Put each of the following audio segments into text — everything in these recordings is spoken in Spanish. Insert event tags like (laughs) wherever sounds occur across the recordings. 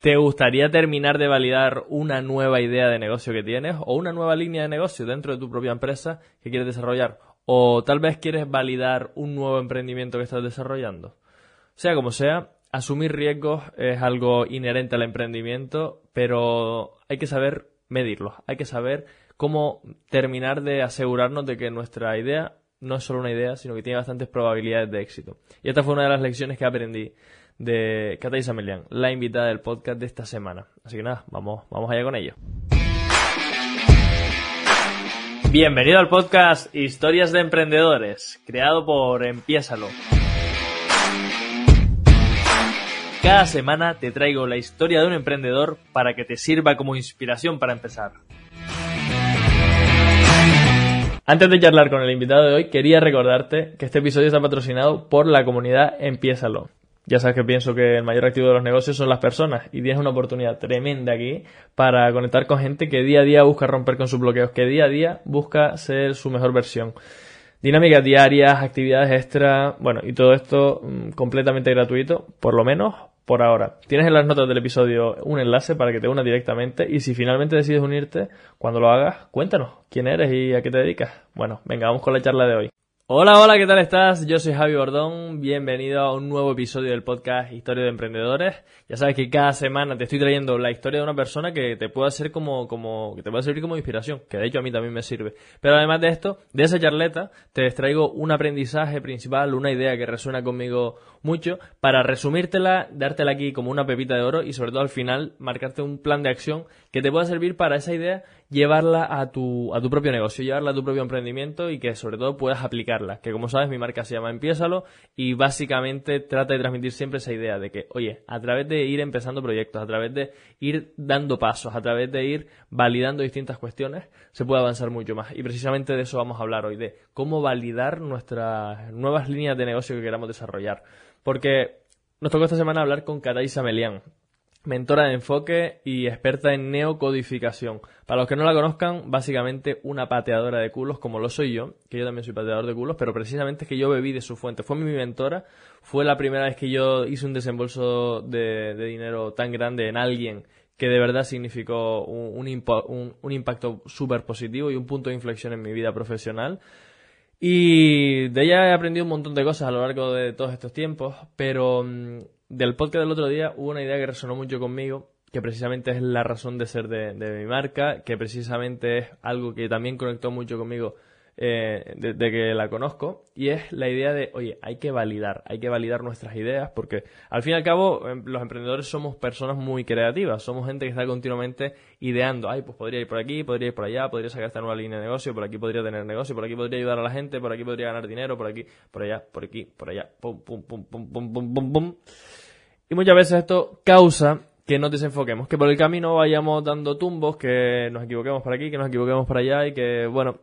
¿Te gustaría terminar de validar una nueva idea de negocio que tienes o una nueva línea de negocio dentro de tu propia empresa que quieres desarrollar? O tal vez quieres validar un nuevo emprendimiento que estás desarrollando. Sea como sea, asumir riesgos es algo inherente al emprendimiento, pero hay que saber medirlos, hay que saber cómo terminar de asegurarnos de que nuestra idea no es solo una idea, sino que tiene bastantes probabilidades de éxito. Y esta fue una de las lecciones que aprendí de Katai Samelian, la invitada del podcast de esta semana. Así que nada, vamos, vamos allá con ello. Bienvenido al podcast Historias de Emprendedores, creado por Empiésalo. Cada semana te traigo la historia de un emprendedor para que te sirva como inspiración para empezar. Antes de charlar con el invitado de hoy, quería recordarte que este episodio está patrocinado por la comunidad Empiésalo. Ya sabes que pienso que el mayor activo de los negocios son las personas y tienes una oportunidad tremenda aquí para conectar con gente que día a día busca romper con sus bloqueos, que día a día busca ser su mejor versión. Dinámicas diarias, actividades extra, bueno, y todo esto mm, completamente gratuito, por lo menos por ahora. Tienes en las notas del episodio un enlace para que te unas directamente y si finalmente decides unirte, cuando lo hagas, cuéntanos quién eres y a qué te dedicas. Bueno, venga, vamos con la charla de hoy. Hola, hola, ¿qué tal estás? Yo soy Javi Bordón, bienvenido a un nuevo episodio del podcast Historia de Emprendedores. Ya sabes que cada semana te estoy trayendo la historia de una persona que te pueda hacer como, como, que te pueda servir como inspiración, que de hecho a mí también me sirve. Pero además de esto, de esa charleta, te traigo un aprendizaje principal, una idea que resuena conmigo mucho, para resumírtela, dártela aquí como una pepita de oro y sobre todo al final marcarte un plan de acción que te pueda servir para esa idea llevarla a tu, a tu propio negocio, llevarla a tu propio emprendimiento y que sobre todo puedas aplicarla. Que como sabes, mi marca se llama Empiésalo y básicamente trata de transmitir siempre esa idea de que, oye, a través de ir empezando proyectos, a través de ir dando pasos, a través de ir validando distintas cuestiones, se puede avanzar mucho más. Y precisamente de eso vamos a hablar hoy, de cómo validar nuestras nuevas líneas de negocio que queramos desarrollar. Porque nos tocó esta semana hablar con Katai Samelian mentora de enfoque y experta en neocodificación. Para los que no la conozcan, básicamente una pateadora de culos como lo soy yo, que yo también soy pateador de culos, pero precisamente es que yo bebí de su fuente. Fue mi mentora, fue la primera vez que yo hice un desembolso de, dinero tan grande en alguien que de verdad significó un, un impacto súper positivo y un punto de inflexión en mi vida profesional. Y de ella he aprendido un montón de cosas a lo largo de todos estos tiempos, pero mm, del podcast del otro día hubo una idea que resonó mucho conmigo, que precisamente es la razón de ser de, mi marca, que precisamente es algo que también conectó mucho conmigo eh, de, que la conozco, y es la idea de, oye, hay que validar, hay que validar nuestras ideas, porque al fin y al cabo em, los emprendedores somos personas muy creativas, somos gente que está continuamente ideando, ay, pues podría ir por aquí, podría ir por allá, podría sacar esta nueva línea de negocio, por aquí podría tener negocio, por aquí podría ayudar a la gente, por aquí podría ganar dinero, por aquí, por allá, por aquí, por allá, pum, pum, pum, pum, pum, pum, pum, pum. Y muchas veces esto causa que nos desenfoquemos, que por el camino vayamos dando tumbos, que nos equivoquemos por aquí, que nos equivoquemos por allá y que, bueno,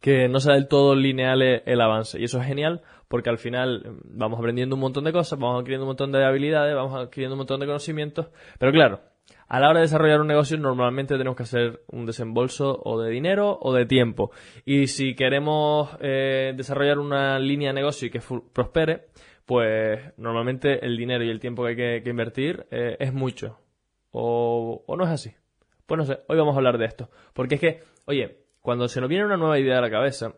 que no sea del todo lineal el avance. Y eso es genial porque al final mm, vamos aprendiendo un montón de cosas, vamos adquiriendo un montón de habilidades, vamos adquiriendo un montón de conocimientos. Pero claro, a la hora de desarrollar un negocio normalmente tenemos que hacer un desembolso o de dinero o de tiempo. Y si queremos eh, desarrollar una línea de negocio y que prospere, pues normalmente el dinero y el tiempo que hay que, invertir eh, es mucho. O, o no es así. Pues no sé, hoy vamos a hablar de esto. Porque es que, oye, cuando se nos viene una nueva idea a la cabeza,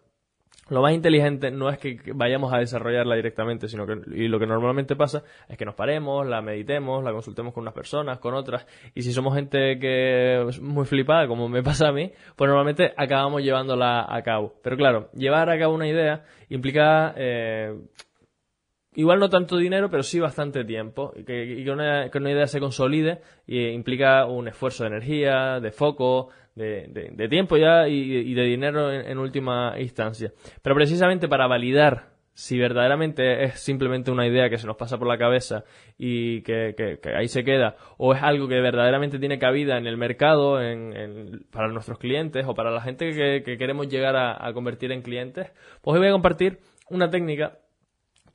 lo más inteligente no es que vayamos a desarrollarla directamente, sino que y lo que normalmente pasa es que nos paremos, la meditemos, la consultemos con unas personas, con otras, y si somos gente que es muy flipada, como me pasa a mí, pues normalmente acabamos llevándola a cabo. Pero claro, llevar a cabo una idea implica eh, igual no tanto dinero, pero sí bastante tiempo. Y que, una, idea se consolide y implica un esfuerzo de energía, de foco, de, tiempo ya y, de dinero en, última instancia. Pero precisamente para validar si verdaderamente es simplemente una idea que se nos pasa por la cabeza y que, ahí se queda, o es algo que verdaderamente tiene cabida en el mercado, en, para nuestros clientes o para la gente que, queremos llegar a, convertir en clientes, pues voy a compartir una técnica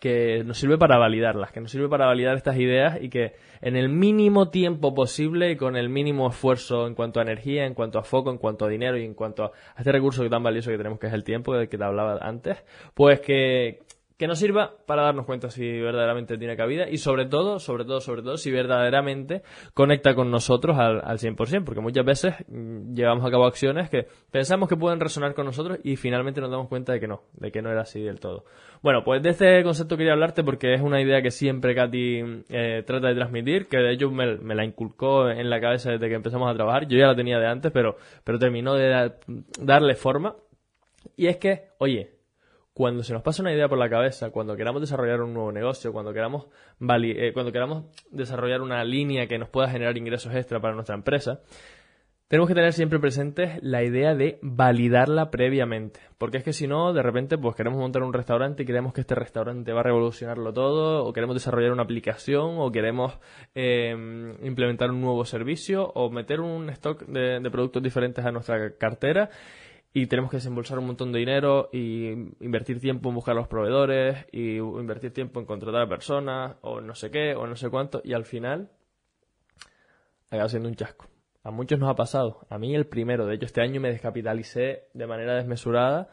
que nos sirve para validarlas, que nos sirve para validar estas ideas y que en el mínimo tiempo posible y con el mínimo esfuerzo en cuanto a energía, en cuanto a foco, en cuanto a dinero y en cuanto a este recurso tan valioso que tenemos que es el tiempo del que te hablaba antes, pues que que nos sirva para darnos cuenta si verdaderamente tiene cabida y sobre todo, sobre todo, sobre todo, si verdaderamente conecta con nosotros al, al 100%, porque muchas veces mm, llevamos a cabo acciones que pensamos que pueden resonar con nosotros y finalmente nos damos cuenta de que no, de que no era así del todo. Bueno, pues de este concepto quería hablarte porque es una idea que siempre Katy eh, trata de transmitir, que de hecho me, la inculcó en la cabeza desde que empezamos a trabajar, yo ya la tenía de antes, pero, pero terminó de darle forma. Y es que, oye, cuando se nos pasa una idea por la cabeza, cuando queramos desarrollar un nuevo negocio, cuando queramos, eh, cuando queramos desarrollar una línea que nos pueda generar ingresos extra para nuestra empresa, tenemos que tener siempre presente la idea de validarla previamente. Porque es que si no, de repente, pues queremos montar un restaurante y creemos que este restaurante va a revolucionarlo todo, o queremos desarrollar una aplicación, o queremos em, implementar un nuevo servicio, o meter un stock de productos diferentes a nuestra cartera y tenemos que desembolsar un montón de dinero y invertir tiempo en buscar a los proveedores y invertir tiempo en contratar a personas o no sé qué o no sé cuánto y al final acaba siendo un chasco. A muchos nos ha pasado, a mí el primero, de hecho este año me descapitalicé de manera desmesurada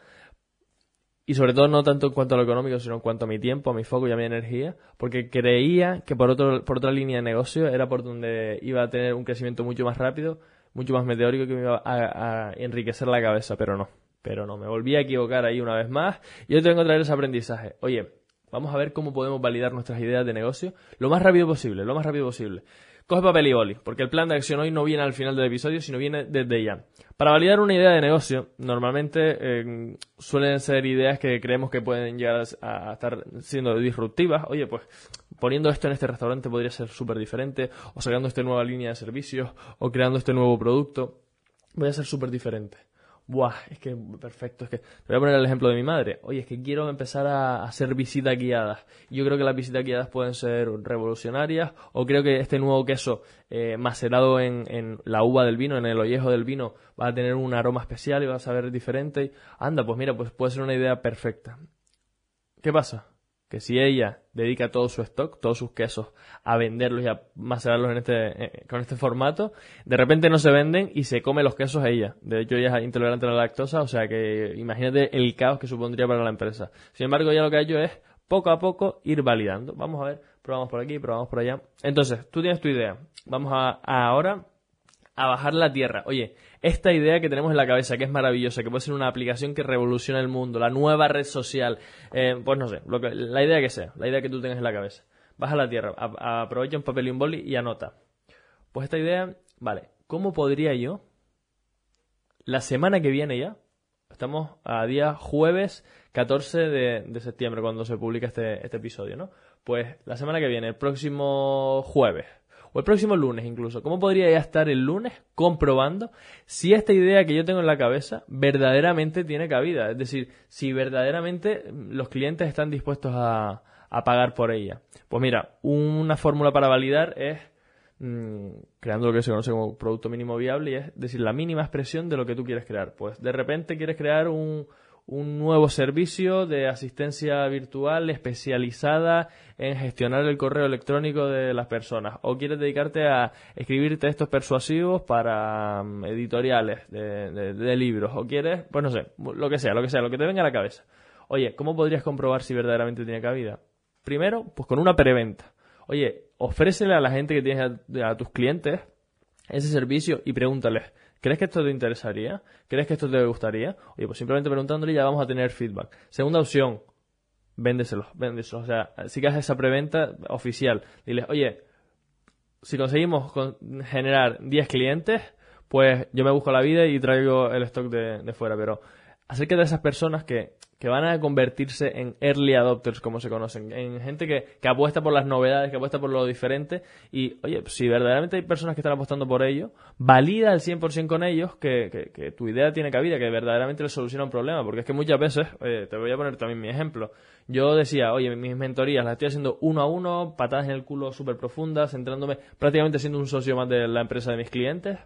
y sobre todo no tanto en cuanto a lo económico, sino en cuanto a mi tiempo, a mi foco y a mi energía, porque creía que por, otro, por otra línea de negocio era por donde iba a tener un crecimiento mucho más rápido, mucho más meteórico que me iba a, enriquecer la cabeza, pero no. Pero no, me volví a equivocar ahí una vez más y hoy tengo que traer ese aprendizaje. Oye, vamos a ver cómo podemos validar nuestras ideas de negocio lo más rápido posible, lo más rápido posible. Coge papel y boli, porque el plan de acción hoy no viene al final del episodio, sino viene desde ya. Para validar una idea de negocio, normalmente eh, suelen ser ideas que creemos que pueden llegar a, estar siendo disruptivas. Oye, pues poniendo esto en este restaurante podría ser súper diferente, o sacando esta nueva línea de servicios, o creando este nuevo producto, podría ser súper diferente. Buah, es que perfecto, es que te voy a poner el ejemplo de mi madre. Oye, es que quiero empezar a hacer visitas guiadas. Yo creo que las visitas guiadas pueden ser revolucionarias o creo que este nuevo queso eh, macerado en, en, la uva del vino, en el ollejo del vino, va a tener un aroma especial y va a saber diferente. Anda, pues mira, pues puede ser una idea perfecta. ¿Qué pasa? Que si ella dedica todo su stock, todos sus quesos, a venderlos y a macerarlos en este, eh, con este formato, de repente no se venden y se come los quesos ella. De hecho, ella es intolerante a la lactosa, o sea que imagínate el caos que supondría para la empresa. Sin embargo, ella lo que ha hecho es poco a poco ir validando. Vamos a ver, probamos por aquí, probamos por allá. Entonces, tú tienes tu idea. Vamos a ahora a bajar la tierra. Oye, esta idea que tenemos en la cabeza, que es maravillosa, que puede ser una aplicación que revoluciona el mundo, la nueva red social, eh, pues no sé, lo que, la idea que sea, la idea que tú tengas en la cabeza. Baja la tierra, aprovecha un papel y un boli y anota. Pues esta idea, vale, ¿cómo podría yo, la semana que viene ya, estamos a día jueves 14 de, de septiembre cuando se publica este, este episodio, ¿no? Pues la semana que viene, el próximo jueves, o el próximo lunes incluso. ¿Cómo podría ya estar el lunes comprobando si esta idea que yo tengo en la cabeza verdaderamente tiene cabida? Es decir, si verdaderamente los clientes están dispuestos a, pagar por ella. Pues mira, una fórmula para validar es mm, creando lo que se conoce como producto mínimo viable y es decir, la mínima expresión de lo que tú quieres crear. Pues de repente quieres crear un, un nuevo servicio de asistencia virtual especializada en gestionar el correo electrónico de las personas o quieres dedicarte a escribir textos persuasivos para mm, editoriales de, libros o quieres, pues no sé, lo que sea, lo que sea, lo que te venga a la cabeza. Oye, ¿cómo podrías comprobar si verdaderamente tiene cabida? Primero, pues con una preventa. Oye, ofrécele a la gente que tienes a tus clientes ese servicio y pregúntales, ¿Crees que esto te interesaría? ¿Crees que esto te gustaría? Oye, pues simplemente preguntándole ya vamos a tener feedback. Segunda opción, véndeselos, véndeselos. O sea, si haces esa preventa oficial, diles, oye, si conseguimos generar 10 clientes, pues yo me busco la vida y traigo el stock de, de fuera. Pero acerca de esas personas que que van a convertirse en early adopters, como se conocen, en gente que, que, apuesta por las novedades, que apuesta por lo diferente. Y, oye, si verdaderamente hay personas que están apostando por ello, valida al 100% con ellos que, que, tu idea tiene cabida, que verdaderamente les soluciona un problema. Porque es que muchas veces, te voy a poner también mi ejemplo, yo decía, oye, mis mentorías las estoy haciendo uno a uno, patadas en el culo súper profundas, centrándome prácticamente siendo un socio más de la empresa de mis clientes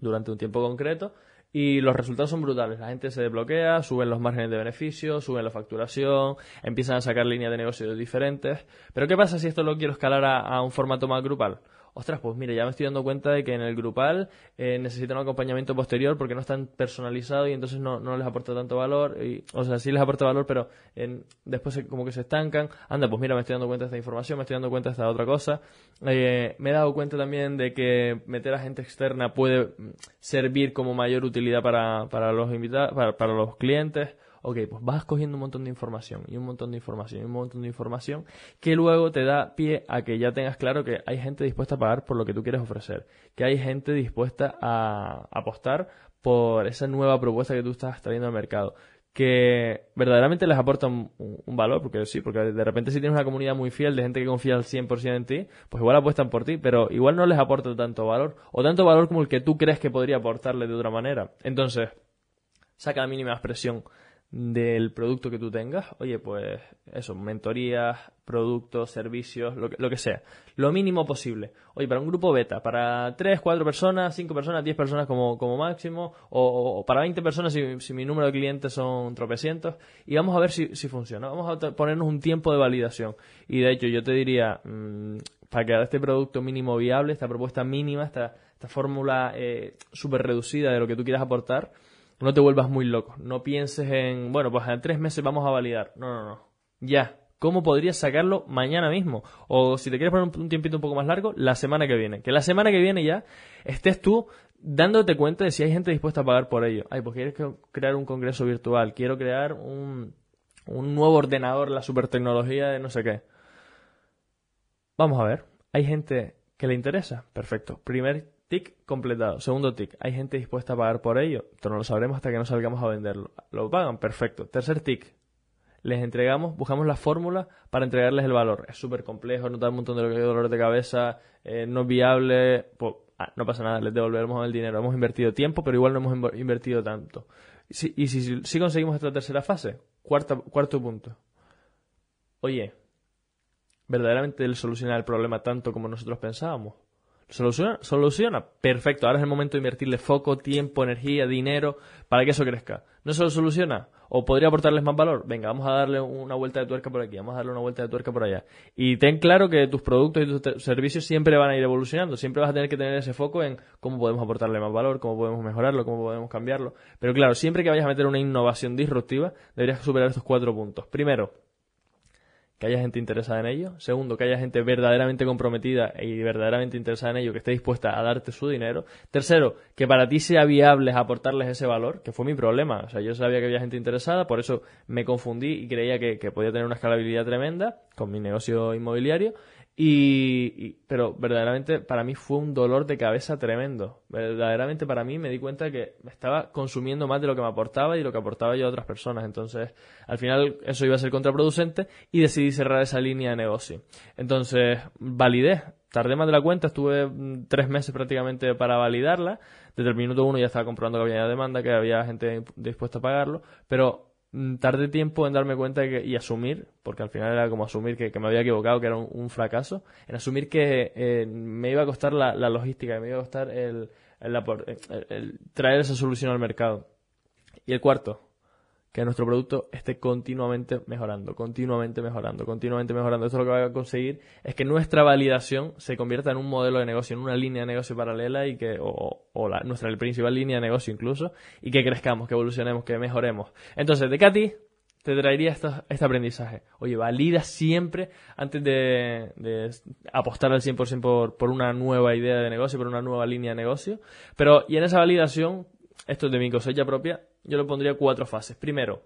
durante un tiempo concreto y los resultados son brutales. La gente se desbloquea, suben los márgenes de beneficio, suben la facturación, empiezan a sacar líneas de negocios diferentes. Pero ¿qué pasa si esto lo quiero escalar a, un formato más grupal? Ostras, pues mira, ya me estoy dando cuenta de que en el grupal eh, necesitan un acompañamiento posterior porque no están personalizados y entonces no, no les aporta tanto valor. O sea, sí les aporta valor, pero en, después como que se estancan. Anda, pues mira, me estoy dando cuenta de esta información, me estoy dando cuenta de esta otra cosa. Eh, me he dado cuenta también de que meter a gente externa puede mm, servir como mayor utilidad para, para los invitados, para los clientes ok, pues vas cogiendo un montón de información y un montón de información y un montón de información que luego te da pie a que ya tengas claro que hay gente dispuesta a pagar por lo que tú quieres ofrecer, que hay gente dispuesta a apostar por esa nueva propuesta que tú estás trayendo al mercado que verdaderamente les aporta un, valor, porque sí, porque de repente si tienes una comunidad muy fiel de gente que confía al 100% en ti, pues igual apuestan por ti, pero igual no les aporta tanto valor, o tanto valor como el que tú crees que podría aportarle de otra manera. Entonces, saca la mínima expresión del producto que tú tengas. Oye, pues eso, mentorías, productos, servicios, lo que, lo que sea. Lo mínimo posible. Oye, para un grupo beta, para 3, 4 personas, 5 personas, 10 personas como, como máximo, o, para 20 personas si, mi número de clientes son tropecientos, y vamos a ver si, si funciona. Vamos a ponernos un tiempo de validación. Y de hecho, yo te diría, mmm, para crear este producto mínimo viable, esta propuesta mínima, esta, esta fórmula eh, súper reducida de lo que tú quieras aportar, no te vuelvas muy loco. No pienses en, bueno, pues en tres meses vamos a validar. No, no, no. Ya. ¿Cómo podrías sacarlo mañana mismo? O si te quieres poner un tiempito un poco más largo, la semana que viene. Que la semana que viene ya estés tú dándote cuenta de si hay gente dispuesta a pagar por ello. Ay, pues quieres crear un congreso virtual, quiero crear un, un nuevo ordenador, la super tecnología de no sé qué. Vamos a ver. ¿Hay gente que le interesa? Perfecto. Primer Tic completado. Segundo tic. ¿Hay gente dispuesta a pagar por ello? Esto no lo sabremos hasta que no salgamos a venderlo. ¿Lo pagan? Perfecto. Tercer tic. Les entregamos, buscamos la fórmula para entregarles el valor. Es súper complejo, no da un montón de dolores de cabeza, eh, no es viable. Pues, ah, no pasa nada, les devolveremos el dinero. Hemos invertido tiempo, pero igual no hemos invertido tanto. y si, si, conseguimos esta tercera fase, cuarto punto. Oye, ¿verdaderamente él soluciona el problema tanto como nosotros pensábamos? ¿Soluciona? ¿Soluciona? Perfecto. Ahora es el momento de invertirle foco, tiempo, energía, dinero para que eso crezca. ¿No se lo soluciona? ¿O podría aportarles más valor? Venga, vamos a darle una vuelta de tuerca por aquí, vamos a darle una vuelta de tuerca por allá. Y ten claro que tus productos y tus servicios siempre van a ir evolucionando. Siempre vas a tener que tener ese foco en cómo podemos aportarle más valor, cómo podemos mejorarlo, cómo podemos cambiarlo. Pero claro, siempre que vayas a meter una innovación disruptiva, deberías superar estos cuatro puntos. Primero, que haya gente interesada en ello. Segundo, que haya gente verdaderamente comprometida y verdaderamente interesada en ello, que esté dispuesta a darte su dinero. Tercero, que para ti sea viable aportarles ese valor, que fue mi problema. O sea, yo sabía que había gente interesada, por eso me confundí y creía que, que podía tener una escalabilidad tremenda con mi negocio inmobiliario. Y, pero verdaderamente para mí fue un dolor de cabeza tremendo. Verdaderamente para mí me di cuenta que me estaba consumiendo más de lo que me aportaba y lo que aportaba yo a otras personas. Entonces, al final eso iba a ser contraproducente y decidí cerrar esa línea de negocio. Entonces, validé. Tardé más de la cuenta, estuve mm, tres meses prácticamente para validarla. Desde el minuto uno ya estaba comprobando que había demanda, que había gente dispuesta a pagarlo, pero tardé tiempo en darme cuenta y asumir, porque al final era como asumir que, me había equivocado, que era un, fracaso, en asumir que eh, me iba a costar la, logística, que me iba a costar el, el, traer esa solución al mercado. Y el cuarto, que nuestro producto esté continuamente mejorando, continuamente mejorando, continuamente mejorando. Esto lo que va a conseguir es que nuestra validación se convierta en un modelo de negocio, en una línea de negocio paralela y que, o, o la, nuestra principal línea de negocio incluso, y que crezcamos, que evolucionemos, que mejoremos. Entonces, de Katy te traería este aprendizaje. Oye, valida siempre antes de, de apostar al 100% por, por una nueva idea de negocio, por una nueva línea de negocio. Pero, y en esa validación, esto es de mi cosecha propia, yo le pondría cuatro fases. Primero,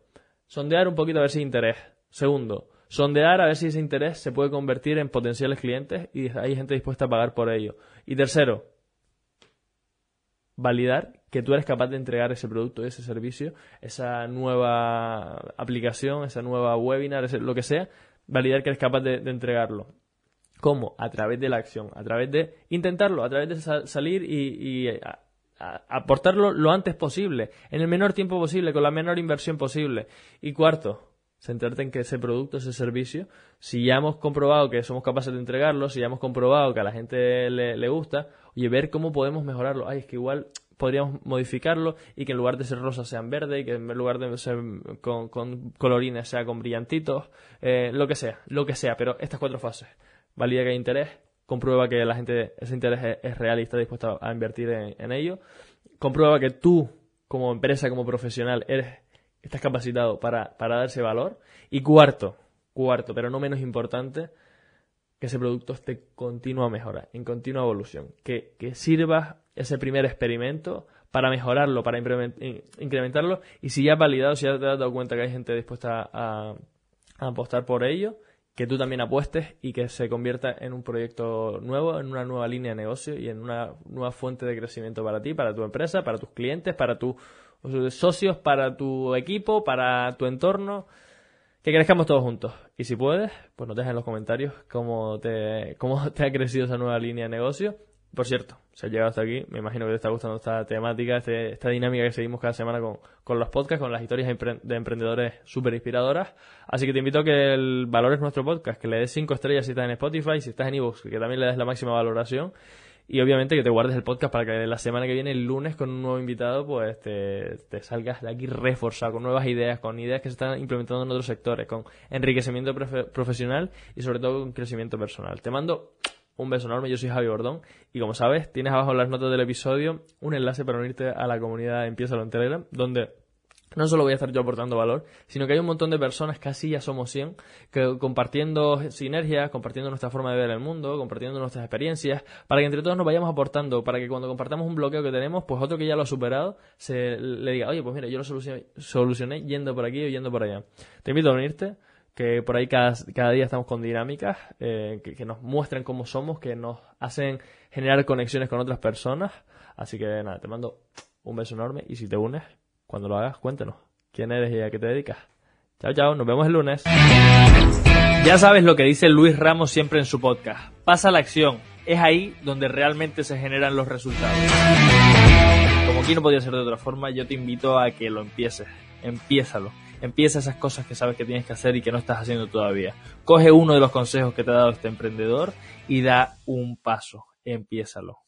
sondear un poquito a ver si hay interés. Segundo, sondear a ver si ese interés se puede convertir en potenciales clientes y hay gente dispuesta a pagar por ello. Y tercero, validar que tú eres capaz de entregar ese producto, ese servicio, esa nueva aplicación, esa nueva webinar, lo que sea, validar que eres capaz de, entregarlo. ¿Cómo? A través de la acción, a través de intentarlo, a través de salir y, y aportarlo lo antes posible, en el menor tiempo posible, con la menor inversión posible. Y cuarto, centrarte en que ese producto, ese servicio, si ya hemos comprobado que somos capaces de entregarlo, si ya hemos comprobado que a la gente le, gusta, oye, ver cómo podemos mejorarlo. Ay, es que igual podríamos modificarlo y que en lugar de ser rosa sean verde y que en lugar de ser con, colorines sea con brillantitos, eh, lo que sea, lo que sea, pero estas cuatro fases. Valida que hay interés, comprueba que la gente, ese interés es, real y está dispuesta a invertir en, ello, comprueba que tú, como empresa, como profesional, eres, estás capacitado para, para dar ese valor. Y cuarto, cuarto, pero no menos importante, que ese producto esté continua mejora, en continua evolución, que, que sirva ese primer experimento para mejorarlo, para incrementarlo, y si ya has validado, si ya te has dado cuenta que hay gente dispuesta a, apostar por ello, que tú también apuestes y que se convierta en un proyecto nuevo, en una nueva línea de negocio y en una nueva fuente de crecimiento para ti, para tu empresa, para tus clientes, para tus socios, para tu equipo, para tu entorno que crezcamos todos juntos. Y si puedes, pues nos dejas en los comentarios cómo te, cómo (laughs) te ha crecido esa nueva línea de negocio. Por cierto, si has llegado hasta aquí, me imagino que te está gustando esta temática, este, esta dinámica que seguimos cada semana con, con los podcasts, con las historias de emprendedores súper inspiradoras. Así que te invito a que el valores nuestro podcast, que le des 5 estrellas si estás en Spotify, si estás en ebooks, que también le des la máxima valoración. Y obviamente que te guardes el podcast para que la semana que viene, el lunes, con un nuevo invitado, pues te, salgas de aquí reforzado, con nuevas ideas, con ideas que se están implementando en otros sectores, con enriquecimiento profesional y sobre todo con crecimiento personal. Te mando un beso enorme, yo soy Javi Bordón y como sabes, tienes abajo en las notas del episodio un enlace para unirte a la comunidad Empieza en Telegram, donde no solo voy a estar yo aportando valor, sino que hay un montón de personas, casi ya somos 100, que compartiendo sinergias, compartiendo nuestra forma de ver el mundo, compartiendo nuestras experiencias, para que entre todos nos vayamos aportando, para que cuando compartamos un bloqueo que tenemos, pues otro que ya lo ha superado, se le diga, oye, pues mira, yo lo solucioné, yendo por aquí o yendo por allá. Te invito a unirte, que por ahí cada, día estamos con dinámicas eh, que, nos muestren cómo somos, que nos hacen generar conexiones con otras personas. Así que nada, te mando un beso enorme y si te unes, cuando lo hagas, cuéntanos quién eres y a qué te dedicas. Chao, chao, nos vemos el lunes. Ya sabes lo que dice Luis Ramos siempre en su podcast. Pasa la acción. Es ahí donde realmente se generan los resultados. Como aquí no podía ser de otra forma, yo te invito a que lo empieces. Empiézalo. Empieza esas cosas que sabes que tienes que hacer y que no estás haciendo todavía. Coge uno de los consejos que te ha dado este emprendedor y da un paso. Empiézalo.